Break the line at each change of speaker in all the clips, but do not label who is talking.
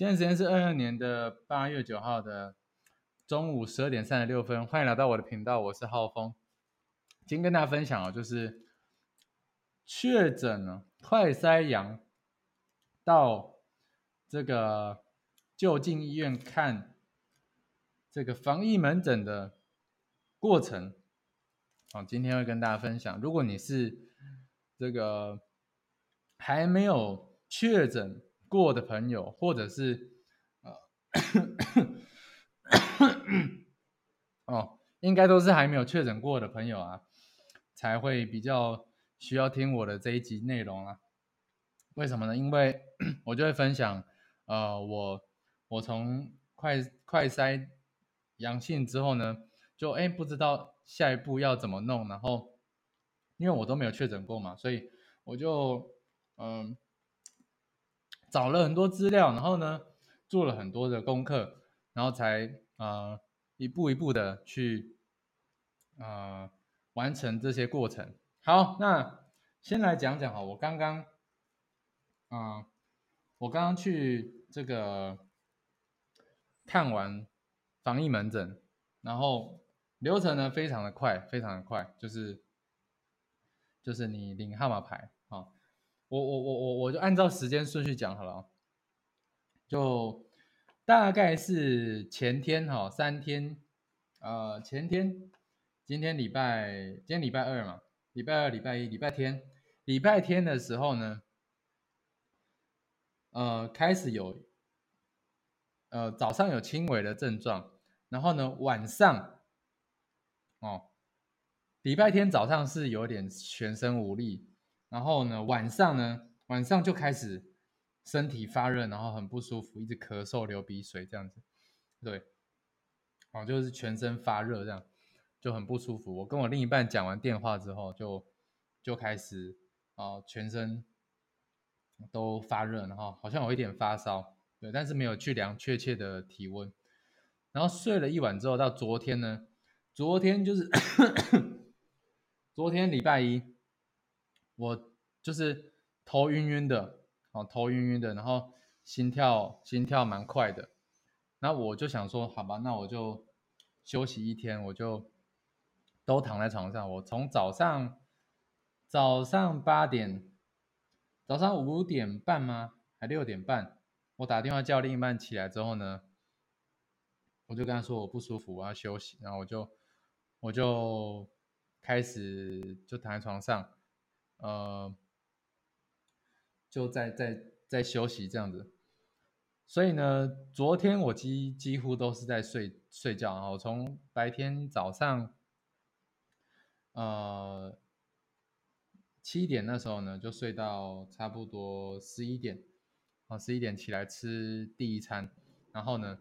现在时间是二二年的八月九号的中午十二点三十六分，欢迎来到我的频道，我是浩峰。今天跟大家分享哦，就是确诊了快筛阳到这个就近医院看这个防疫门诊的过程。好，今天会跟大家分享，如果你是这个还没有确诊。过的朋友，或者是呃，哦，应该都是还没有确诊过的朋友啊，才会比较需要听我的这一集内容啊。为什么呢？因为 我就会分享，呃，我我从快快筛阳性之后呢，就哎不知道下一步要怎么弄，然后因为我都没有确诊过嘛，所以我就嗯。找了很多资料，然后呢，做了很多的功课，然后才啊一步一步的去啊完成这些过程。好，那先来讲讲哈，我刚刚啊，我刚刚去这个看完防疫门诊，然后流程呢非常的快，非常的快，就是就是你领号码牌。我我我我我就按照时间顺序讲好了，就大概是前天哈三天，呃前天，今天礼拜今天礼拜二嘛，礼拜二礼拜一礼拜天，礼拜天的时候呢，呃开始有，呃早上有轻微的症状，然后呢晚上，哦，礼拜天早上是有点全身无力。然后呢，晚上呢，晚上就开始身体发热，然后很不舒服，一直咳嗽、流鼻水这样子，对，哦，就是全身发热这样，就很不舒服。我跟我另一半讲完电话之后，就就开始啊，全身都发热，然后好像有一点发烧，对，但是没有去量确切的体温。然后睡了一晚之后，到昨天呢，昨天就是 昨天礼拜一。我就是头晕晕的，哦，头晕晕的，然后心跳心跳蛮快的，那我就想说，好吧，那我就休息一天，我就都躺在床上。我从早上早上八点，早上五点半吗？还六点半？我打电话叫另一半起来之后呢，我就跟他说我不舒服，我要休息，然后我就我就开始就躺在床上。呃，就在在在休息这样子，所以呢，昨天我几几乎都是在睡睡觉啊。我从白天早上，呃，七点那时候呢，就睡到差不多十一点，啊，十一点起来吃第一餐，然后呢，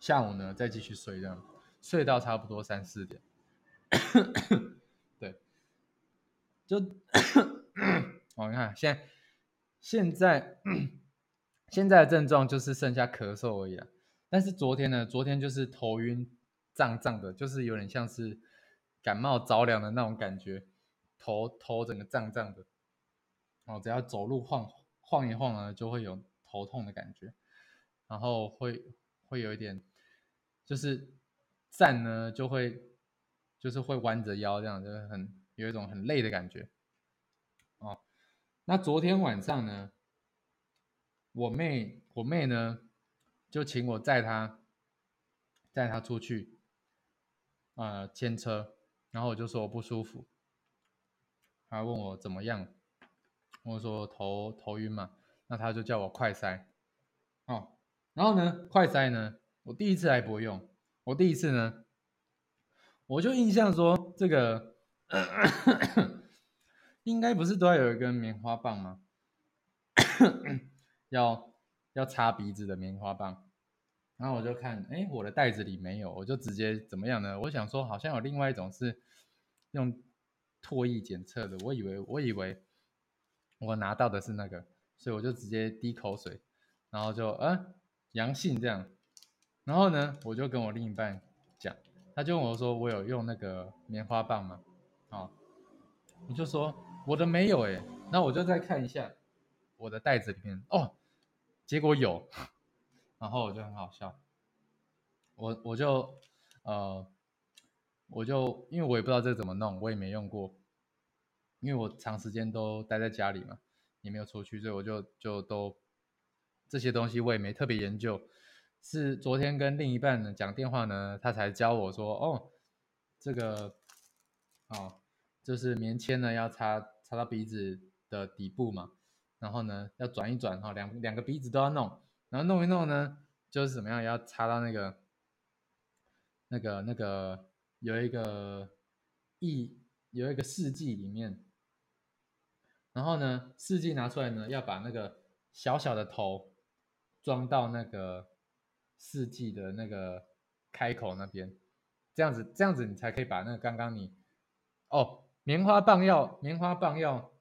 下午呢再继续睡这样，睡到差不多三四点。就，我看现在现在 现在的症状就是剩下咳嗽而已啊。但是昨天呢，昨天就是头晕胀胀的，就是有点像是感冒着凉的那种感觉，头头整个胀胀的。哦，只要走路晃晃一晃呢，就会有头痛的感觉，然后会会有一点，就是站呢就会就是会弯着腰这样，就是很。有一种很累的感觉，哦，那昨天晚上呢，我妹我妹呢就请我载她，载她出去，呃，牵车，然后我就说我不舒服，她问我怎么样，我说头头晕嘛，那她就叫我快塞，哦，然后呢，快塞呢，我第一次还不会用，我第一次呢，我就印象说这个。应该不是都要有一根棉花棒吗？要要擦鼻子的棉花棒，然后我就看，哎，我的袋子里没有，我就直接怎么样呢？我想说，好像有另外一种是用唾液检测的，我以为我以为我拿到的是那个，所以我就直接滴口水，然后就呃阳性这样，然后呢，我就跟我另一半讲，他就问我说，我有用那个棉花棒吗？啊，你就说我的没有哎，那我就再看一下我的袋子里面哦，结果有，然后我就很好笑，我我就呃，我就因为我也不知道这怎么弄，我也没用过，因为我长时间都待在家里嘛，也没有出去，所以我就就都这些东西我也没特别研究。是昨天跟另一半讲电话呢，他才教我说，哦，这个哦，就是棉签呢要插插到鼻子的底部嘛，然后呢要转一转哈，两两个鼻子都要弄，然后弄一弄呢，就是怎么样要插到那个那个那个有一个一有一个试剂里面，然后呢试剂拿出来呢，要把那个小小的头装到那个。试剂的那个开口那边，这样子，这样子你才可以把那个刚刚你哦，棉花棒要棉花棒要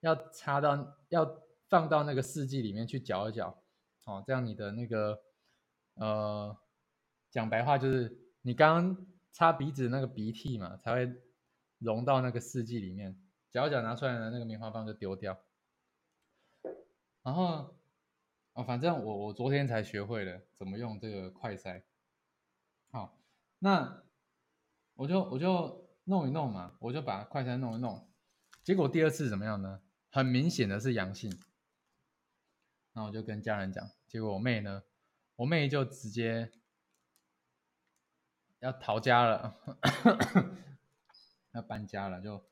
要插到要放到那个试剂里面去搅一搅，哦，这样你的那个呃讲白话就是你刚刚擦鼻子那个鼻涕嘛，才会融到那个试剂里面，搅一搅拿出来的那个棉花棒就丢掉，然后。哦，反正我我昨天才学会了怎么用这个快塞，好，那我就我就弄一弄嘛，我就把快餐弄一弄，结果第二次怎么样呢？很明显的是阳性，那我就跟家人讲，结果我妹呢，我妹就直接要逃家了，要搬家了，就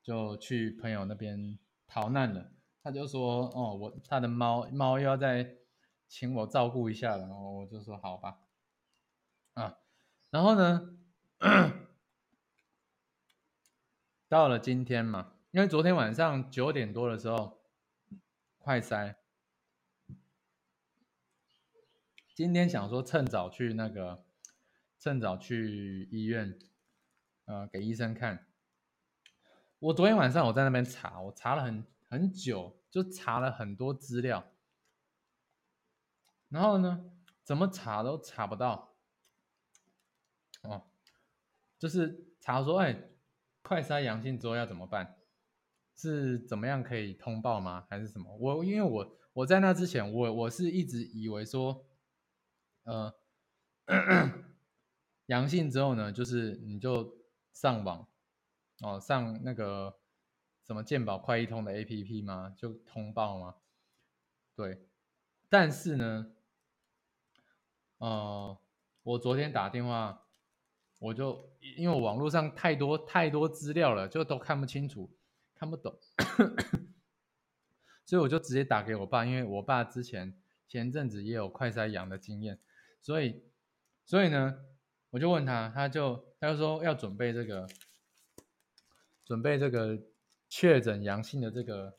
就去朋友那边逃难了。他就说：“哦，我他的猫猫又要再请我照顾一下了。”然后我就说：“好吧。”啊，然后呢，到了今天嘛，因为昨天晚上九点多的时候快塞，今天想说趁早去那个，趁早去医院，呃，给医生看。我昨天晚上我在那边查，我查了很。很久就查了很多资料，然后呢，怎么查都查不到。哦，就是查说，哎，快筛阳性之后要怎么办？是怎么样可以通报吗？还是什么？我因为我我在那之前，我我是一直以为说，呃，阳性之后呢，就是你就上网，哦，上那个。什么健保快一通的 A P P 吗？就通报吗？对，但是呢，呃，我昨天打电话，我就因为网络上太多太多资料了，就都看不清楚，看不懂，所以我就直接打给我爸，因为我爸之前前阵子也有快筛阳的经验，所以所以呢，我就问他，他就他就说要准备这个，准备这个。确诊阳性的这个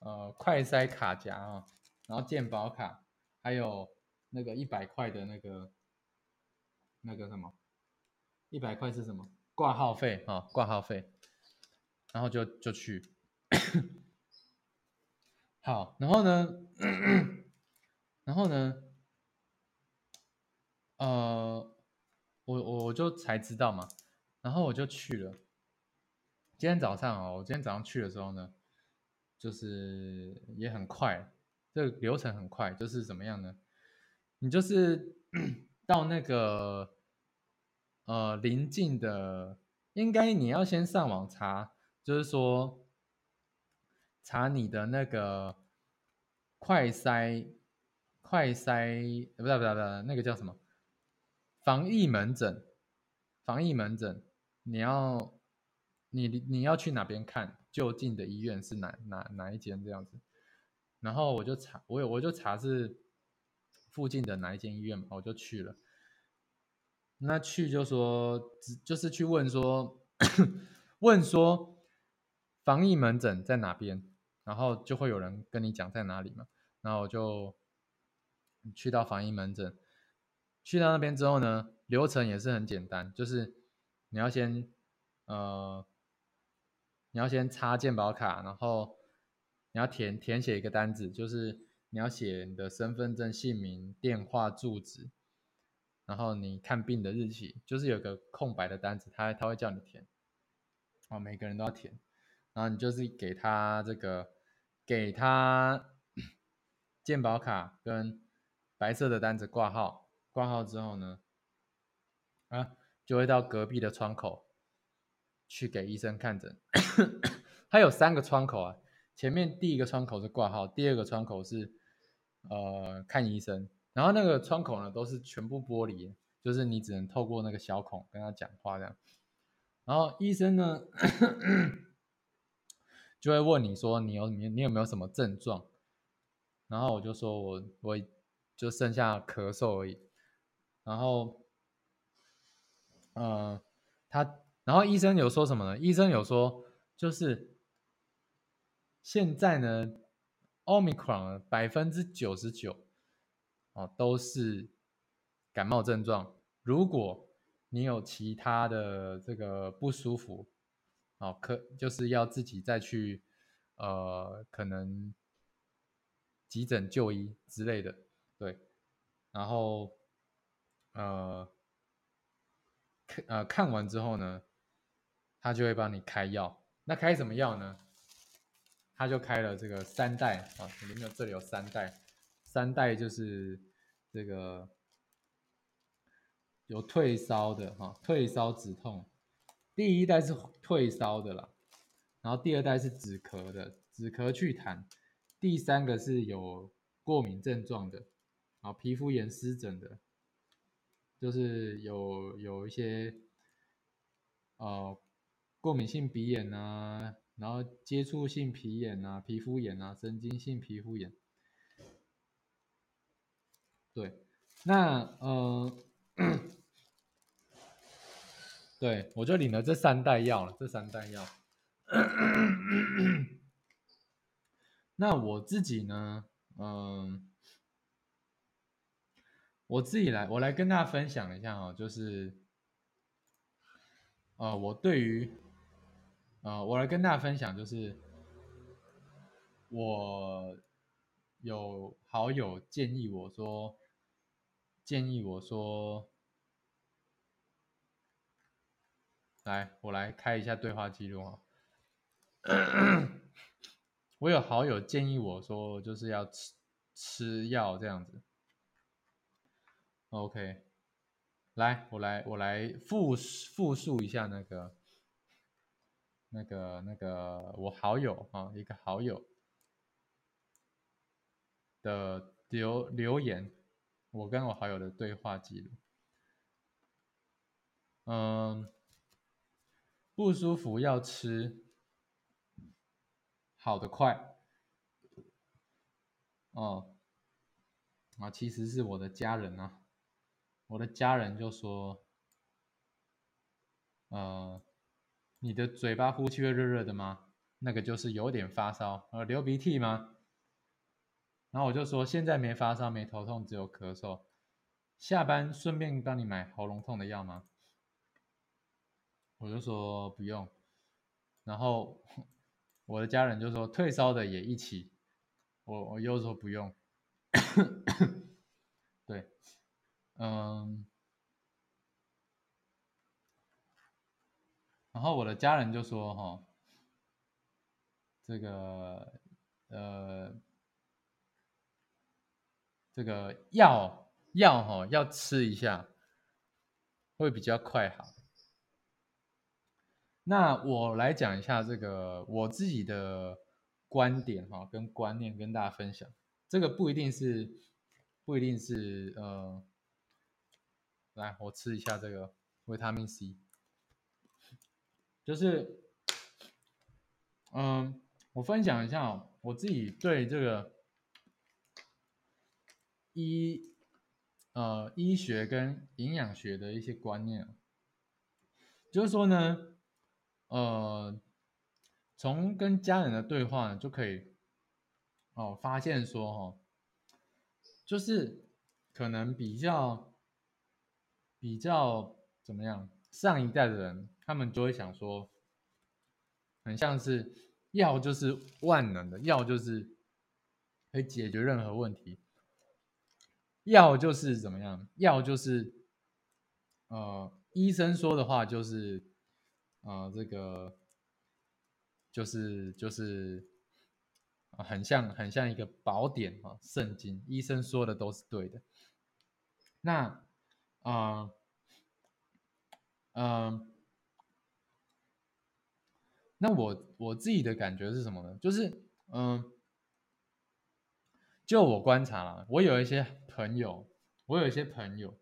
呃快筛卡夹啊，然后健保卡，还有那个一百块的那个那个什么，一百块是什么？挂号费啊，挂号费，然后就就去，好，然后呢，然后呢，呃，我我我就才知道嘛，然后我就去了。今天早上哦，我今天早上去的时候呢，就是也很快，这个流程很快，就是怎么样呢？你就是 到那个呃临近的，应该你要先上网查，就是说查你的那个快筛快筛，不对不对不对，那个叫什么？防疫门诊，防疫门诊，你要。你你要去哪边看？就近的医院是哪哪哪一间这样子？然后我就查，我有我就查是附近的哪一间医院嘛，我就去了。那去就说，就是去问说，问说防疫门诊在哪边，然后就会有人跟你讲在哪里嘛。然后我就去到防疫门诊，去到那边之后呢，流程也是很简单，就是你要先呃。你要先插健保卡，然后你要填填写一个单子，就是你要写你的身份证姓名、电话、住址，然后你看病的日期，就是有个空白的单子，他他会叫你填，哦，每个人都要填，然后你就是给他这个，给他 健保卡跟白色的单子挂号，挂号之后呢，啊，就会到隔壁的窗口去给医生看诊。他有三个窗口啊，前面第一个窗口是挂号，第二个窗口是呃看医生，然后那个窗口呢都是全部玻璃，就是你只能透过那个小孔跟他讲话这样。然后医生呢 就会问你说你有你你有没有什么症状？然后我就说我我就剩下咳嗽而已。然后，呃，他然后医生有说什么呢？医生有说就是。现在呢，omicron 百分之九十九哦都是感冒症状。如果你有其他的这个不舒服，哦，可就是要自己再去呃可能急诊就医之类的，对。然后呃看呃看完之后呢，他就会帮你开药。那开什么药呢？他就开了这个三代啊，里面有这里有三代，三代就是这个有退烧的哈，退烧止痛，第一代是退烧的啦，然后第二代是止咳的，止咳祛痰，第三个是有过敏症状的，啊，皮肤炎湿疹的，就是有有一些呃过敏性鼻炎啊。然后接触性皮炎啊、皮肤炎啊、神经性皮肤炎，对，那呃，对我就领了这三袋药了，这三袋药。那我自己呢，嗯，我自己来，我来跟大家分享一下哦，就是，呃，我对于。呃，我来跟大家分享，就是我有好友建议我说，建议我说，来，我来开一下对话记录啊。我有好友建议我说，就是要吃吃药这样子。OK，来，我来，我来复复述一下那个。那个那个，我好友啊，一个好友的留留言，我跟我好友的对话记录。嗯，不舒服要吃，好的快。哦，啊，其实是我的家人啊，我的家人就说，呃。你的嘴巴呼气会热热的吗？那个就是有点发烧，呃，流鼻涕吗？然后我就说现在没发烧，没头痛，只有咳嗽。下班顺便帮你买喉咙痛的药吗？我就说不用。然后我的家人就说退烧的也一起。我我又说不用。对，嗯。然后我的家人就说：“哈，这个呃，这个药药哈要吃一下，会比较快好。那我来讲一下这个我自己的观点哈，跟观念跟大家分享。这个不一定是不一定是呃，来我吃一下这个维他命 C。”就是，嗯，我分享一下我自己对这个医呃医学跟营养学的一些观念，就是说呢，呃，从跟家人的对话就可以哦发现说哈，就是可能比较比较怎么样，上一代的人。他们就会想说，很像是药就是万能的，药就是可以解决任何问题，药就是怎么样？药就是呃，医生说的话就是呃，这个就是就是，很像很像一个宝典啊，圣经，医生说的都是对的。那啊，嗯，那我我自己的感觉是什么呢？就是嗯，就我观察了，我有一些朋友，我有一些朋友，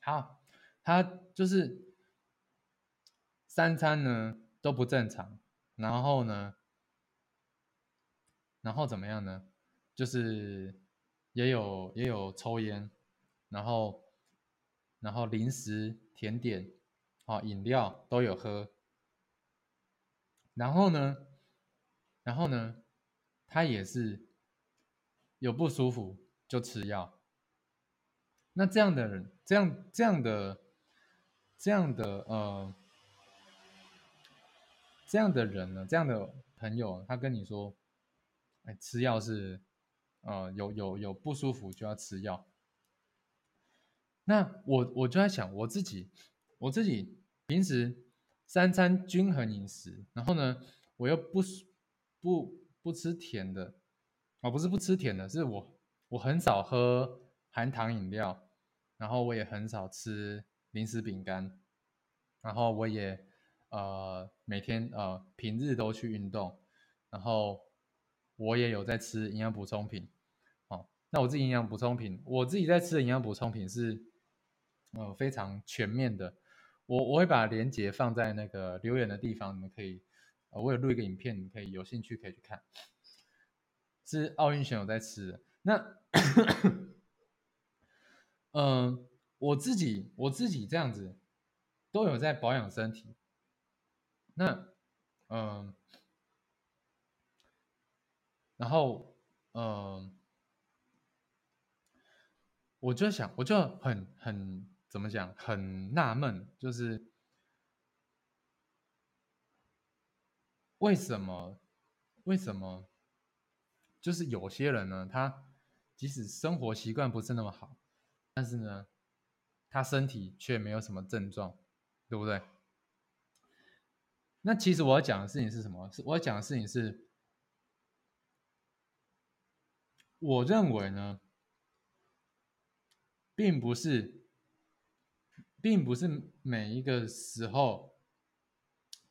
好，他就是三餐呢都不正常，然后呢。然后怎么样呢？就是也有也有抽烟，然后然后零食、甜点、啊饮料都有喝。然后呢，然后呢，他也是有不舒服就吃药。那这样的人，这样这样的这样的呃这样的人呢，这样的朋友，他跟你说。哎，吃药是，呃，有有有不舒服就要吃药。那我我就在想，我自己我自己平时三餐均衡饮食，然后呢，我又不不不吃甜的，哦，不是不吃甜的，是我我很少喝含糖饮料，然后我也很少吃零食饼干，然后我也呃每天呃平日都去运动，然后。我也有在吃营养补充品，哦，那我自己营养补充品，我自己在吃的营养补充品是，呃，非常全面的。我我会把链接放在那个留言的地方，你们可以，我有录一个影片，你可以有兴趣可以去看。是奥运选手在吃的。那，嗯，我自己我自己这样子都有在保养身体。那，嗯。然后，嗯，我就想，我就很很怎么讲，很纳闷，就是为什么，为什么，就是有些人呢，他即使生活习惯不是那么好，但是呢，他身体却没有什么症状，对不对？那其实我要讲的事情是什么？是我要讲的事情是。我认为呢，并不是，并不是每一个时候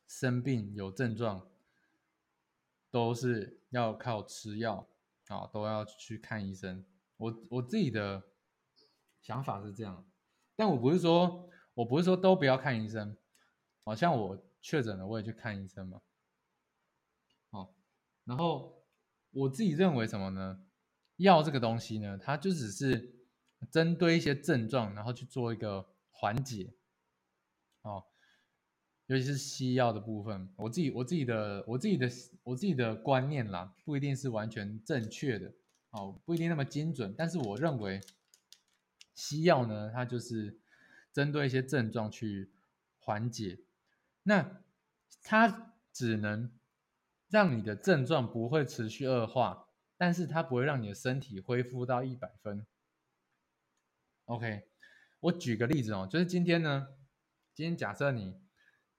生病有症状，都是要靠吃药啊，都要去看医生。我我自己的想法是这样，但我不是说，我不是说都不要看医生。好像我确诊了，我也去看医生嘛。好，然后我自己认为什么呢？药这个东西呢，它就只是针对一些症状，然后去做一个缓解，哦，尤其是西药的部分，我自己我自己的我自己的我自己的观念啦，不一定是完全正确的，哦，不一定那么精准，但是我认为西药呢，它就是针对一些症状去缓解，那它只能让你的症状不会持续恶化。但是它不会让你的身体恢复到一百分。OK，我举个例子哦，就是今天呢，今天假设你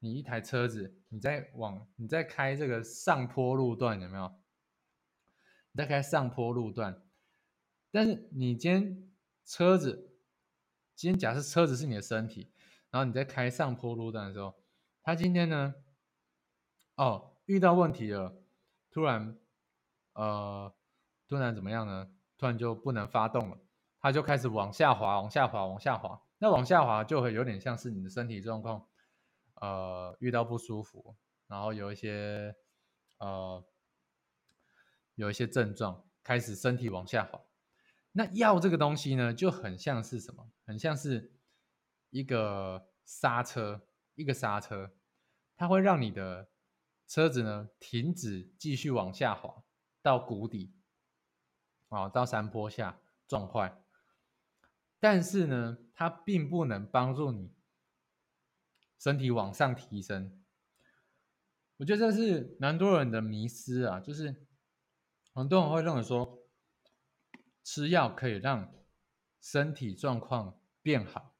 你一台车子，你在往你在开这个上坡路段，有没有？你在开上坡路段，但是你今天车子，今天假设车子是你的身体，然后你在开上坡路段的时候，它今天呢，哦，遇到问题了，突然，呃。突然怎么样呢？突然就不能发动了，它就开始往下滑，往下滑，往下滑。那往下滑就会有点像是你的身体状况，呃，遇到不舒服，然后有一些呃有一些症状，开始身体往下滑。那药这个东西呢，就很像是什么？很像是一个刹车，一个刹车，它会让你的车子呢停止继续往下滑到谷底。啊，到山坡下撞坏，但是呢，它并不能帮助你身体往上提升。我觉得这是蛮多人的迷失啊，就是很多人会认为说，吃药可以让身体状况变好，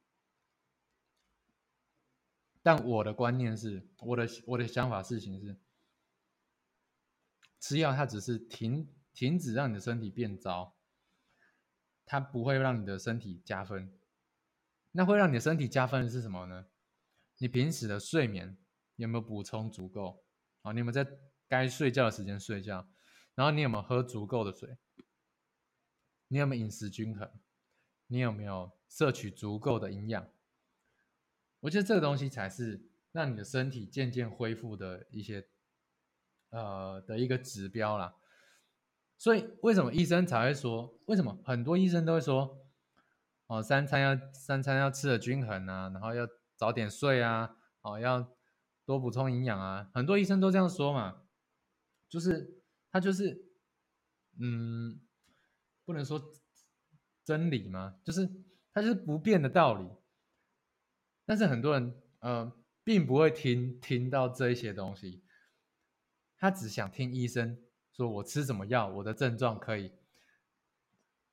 但我的观念是，我的我的想法事情是，吃药它只是停停止让你的身体变糟，它不会让你的身体加分。那会让你的身体加分的是什么呢？你平时的睡眠有没有补充足够？啊，你有没有在该睡觉的时间睡觉？然后你有没有喝足够的水？你有没有饮食均衡？你有没有摄取足够的营养？我觉得这个东西才是让你的身体渐渐恢复的一些呃的一个指标啦。所以为什么医生才会说？为什么很多医生都会说？哦，三餐要三餐要吃的均衡啊，然后要早点睡啊，哦，要多补充营养啊。很多医生都这样说嘛，就是他就是，嗯，不能说真理吗？就是他就是不变的道理。但是很多人呃，并不会听听到这一些东西，他只想听医生说我吃什么药，我的症状可以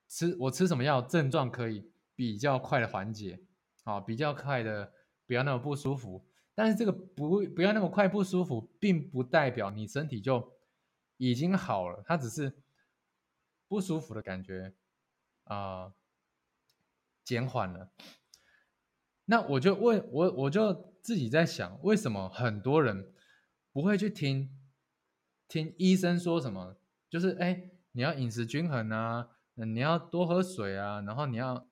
吃，我吃什么药症状可以。比较快的缓解，啊，比较快的不要那么不舒服。但是这个不不要那么快不舒服，并不代表你身体就已经好了，它只是不舒服的感觉啊减缓了。那我就问我我就自己在想，为什么很多人不会去听听医生说什么？就是哎，你要饮食均衡啊，你要多喝水啊，然后你要。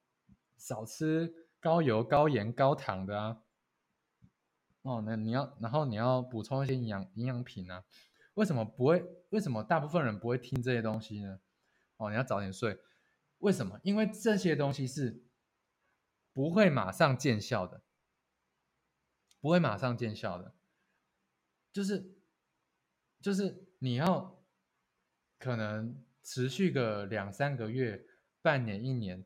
少吃高油、高盐、高糖的啊，哦，那你要，然后你要补充一些营养营养品啊。为什么不会？为什么大部分人不会听这些东西呢？哦，你要早点睡。为什么？因为这些东西是不会马上见效的，不会马上见效的。就是就是你要可能持续个两三个月、半年、一年。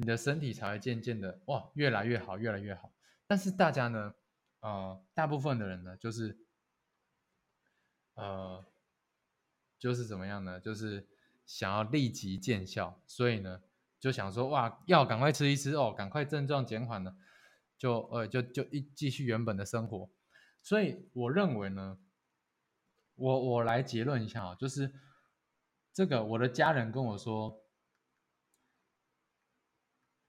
你的身体才会渐渐的哇越来越好，越来越好。但是大家呢，呃，大部分的人呢，就是，呃，就是怎么样呢？就是想要立即见效，所以呢，就想说哇，药赶快吃一吃哦，赶快症状减缓了，就呃就就一继续原本的生活。所以我认为呢，我我来结论一下啊，就是这个我的家人跟我说。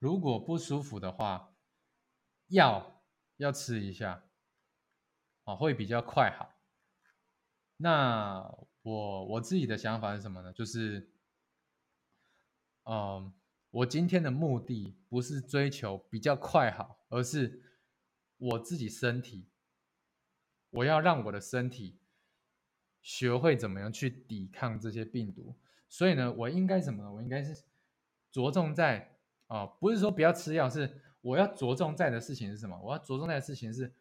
如果不舒服的话，药要吃一下，啊，会比较快好。那我我自己的想法是什么呢？就是，嗯，我今天的目的不是追求比较快好，而是我自己身体，我要让我的身体学会怎么样去抵抗这些病毒。所以呢，我应该什么呢？我应该是着重在。啊，不是说不要吃药，是我要着重在的事情是什么？我要着重在的事情是，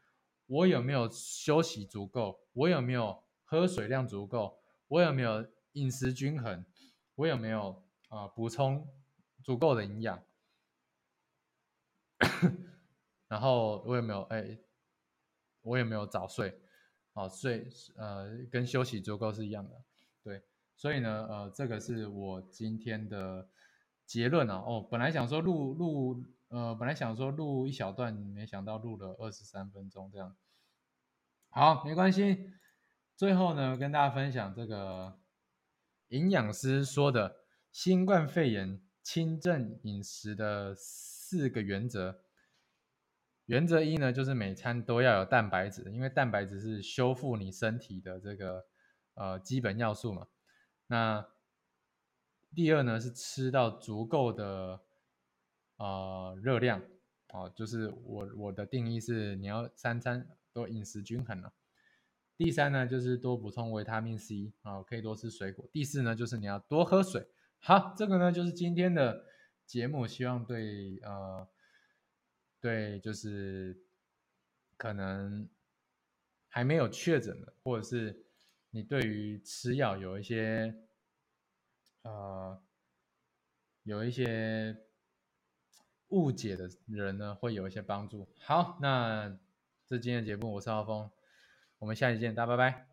我有没有休息足够？我有没有喝水量足够？我有没有饮食均衡？我有没有啊补充足够的营养？然后我有没有哎，我有没有早睡？哦，睡呃跟休息足够是一样的，对，所以呢呃这个是我今天的。结论啊，哦，本来想说录录，呃，本来想说录一小段，没想到录了二十三分钟这样。好，没关系。最后呢，跟大家分享这个营养师说的新冠肺炎轻症饮食的四个原则。原则一呢，就是每餐都要有蛋白质，因为蛋白质是修复你身体的这个呃基本要素嘛。那第二呢是吃到足够的呃热量哦，就是我我的定义是你要三餐都饮食均衡了。第三呢就是多补充维他命 C 啊，可以多吃水果。第四呢就是你要多喝水。好，这个呢就是今天的节目，希望对呃对就是可能还没有确诊的，或者是你对于吃药有一些。呃，有一些误解的人呢，会有一些帮助。好，那这今天的节目，我是浩峰，我们下期见，大家拜拜。